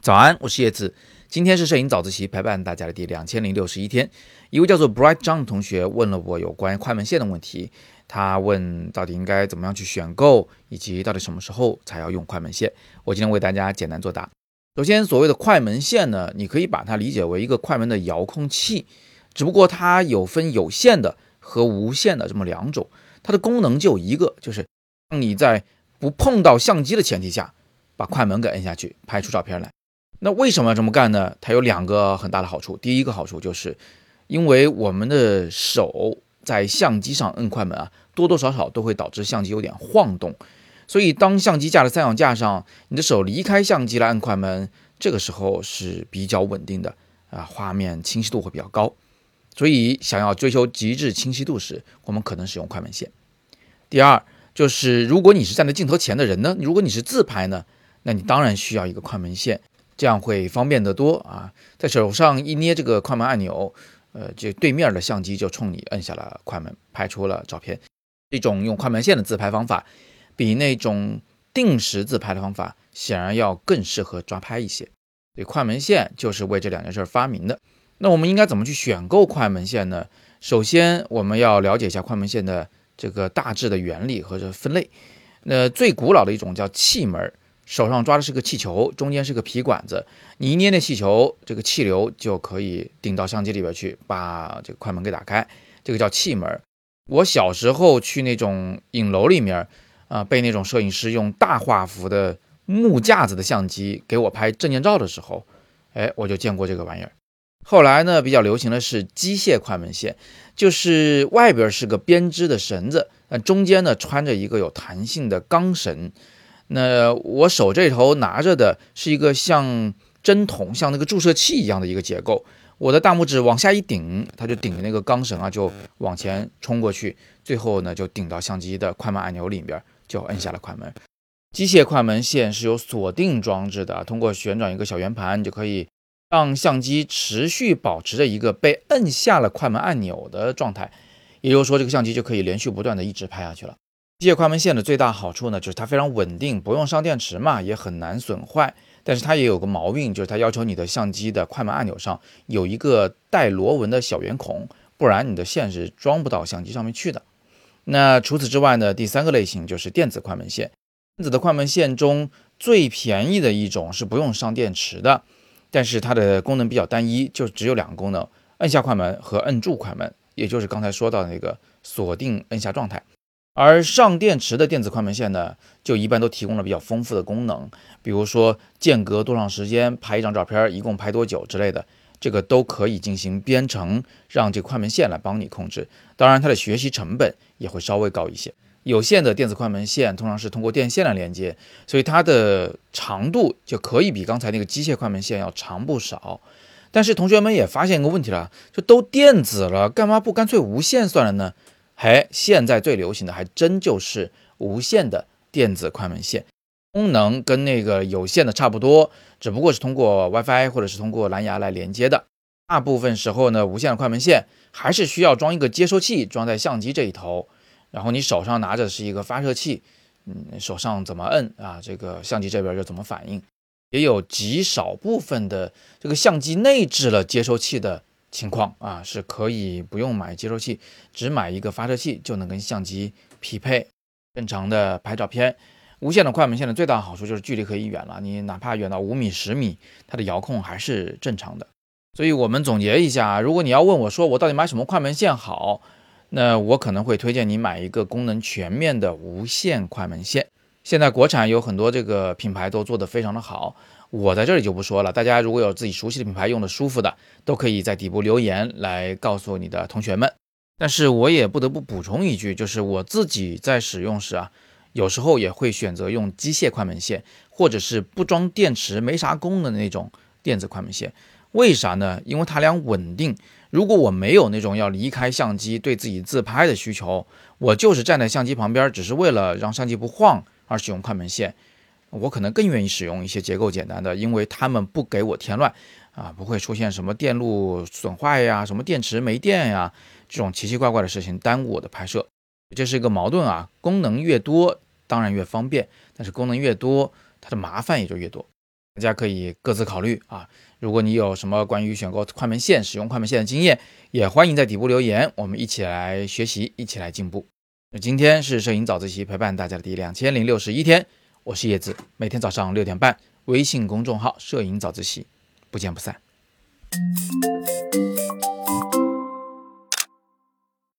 早安，我是叶子。今天是摄影早自习陪伴大家的第两千零六十一天。一位叫做 Bright John 的同学问了我有关快门线的问题。他问到底应该怎么样去选购，以及到底什么时候才要用快门线。我今天为大家简单作答。首先，所谓的快门线呢，你可以把它理解为一个快门的遥控器，只不过它有分有线的和无线的这么两种。它的功能就一个，就是让你在不碰到相机的前提下，把快门给摁下去，拍出照片来。那为什么要这么干呢？它有两个很大的好处。第一个好处就是，因为我们的手在相机上摁快门啊，多多少少都会导致相机有点晃动。所以当相机架在三脚架上，你的手离开相机来摁快门，这个时候是比较稳定的啊，画面清晰度会比较高。所以想要追求极致清晰度时，我们可能使用快门线。第二就是，如果你是站在镜头前的人呢，如果你是自拍呢，那你当然需要一个快门线。这样会方便得多啊！在手上一捏这个快门按钮，呃，这对面的相机就冲你摁下了快门，拍出了照片。这种用快门线的自拍方法，比那种定时自拍的方法显然要更适合抓拍一些。所以快门线就是为这两件事发明的。那我们应该怎么去选购快门线呢？首先，我们要了解一下快门线的这个大致的原理和这分类。那最古老的一种叫气门。手上抓的是个气球，中间是个皮管子，你一捏那气球，这个气流就可以顶到相机里边去，把这个快门给打开，这个叫气门。我小时候去那种影楼里面，啊，被那种摄影师用大画幅的木架子的相机给我拍证件照的时候，哎，我就见过这个玩意儿。后来呢，比较流行的是机械快门线，就是外边是个编织的绳子，那中间呢穿着一个有弹性的钢绳。那我手这头拿着的是一个像针筒、像那个注射器一样的一个结构，我的大拇指往下一顶，它就顶着那个钢绳啊，就往前冲过去，最后呢就顶到相机的快门按钮里边，就摁下了快门。机械快门线是有锁定装置的，通过旋转一个小圆盘，就可以让相机持续保持着一个被摁下了快门按钮的状态，也就是说，这个相机就可以连续不断的一直拍下去了。机械快门线的最大好处呢，就是它非常稳定，不用上电池嘛，也很难损坏。但是它也有个毛病，就是它要求你的相机的快门按钮上有一个带螺纹的小圆孔，不然你的线是装不到相机上面去的。那除此之外呢，第三个类型就是电子快门线。电子的快门线中最便宜的一种是不用上电池的，但是它的功能比较单一，就只有两个功能：摁下快门和摁住快门，也就是刚才说到的那个锁定摁下状态。而上电池的电子快门线呢，就一般都提供了比较丰富的功能，比如说间隔多长时间拍一张照片，一共拍多久之类的，这个都可以进行编程，让这快门线来帮你控制。当然，它的学习成本也会稍微高一些。有线的电子快门线通常是通过电线来连接，所以它的长度就可以比刚才那个机械快门线要长不少。但是同学们也发现一个问题了，就都电子了，干嘛不干脆无线算了呢？嘿，现在最流行的还真就是无线的电子快门线，功能跟那个有线的差不多，只不过是通过 WiFi 或者是通过蓝牙来连接的。大部分时候呢，无线的快门线还是需要装一个接收器，装在相机这一头，然后你手上拿着是一个发射器，嗯，手上怎么摁啊，这个相机这边就怎么反应。也有极少部分的这个相机内置了接收器的。情况啊是可以不用买接收器，只买一个发射器就能跟相机匹配，正常的拍照片。无线的快门线的最大好处就是距离可以远了，你哪怕远到五米、十米，它的遥控还是正常的。所以我们总结一下，如果你要问我说我到底买什么快门线好，那我可能会推荐你买一个功能全面的无线快门线。现在国产有很多这个品牌都做得非常的好。我在这里就不说了，大家如果有自己熟悉的品牌用的舒服的，都可以在底部留言来告诉你的同学们。但是我也不得不补充一句，就是我自己在使用时啊，有时候也会选择用机械快门线，或者是不装电池、没啥功能的那种电子快门线。为啥呢？因为它俩稳定。如果我没有那种要离开相机对自己自拍的需求，我就是站在相机旁边，只是为了让相机不晃而使用快门线。我可能更愿意使用一些结构简单的，因为他们不给我添乱，啊，不会出现什么电路损坏呀、什么电池没电呀这种奇奇怪怪的事情耽误我的拍摄，这是一个矛盾啊。功能越多，当然越方便，但是功能越多，它的麻烦也就越多。大家可以各自考虑啊。如果你有什么关于选购快门线、使用快门线的经验，也欢迎在底部留言，我们一起来学习，一起来进步。那今天是摄影早自习陪伴大家的第两千零六十一天，我是叶子，每天早上六点半，微信公众号“摄影早自习”，不见不散。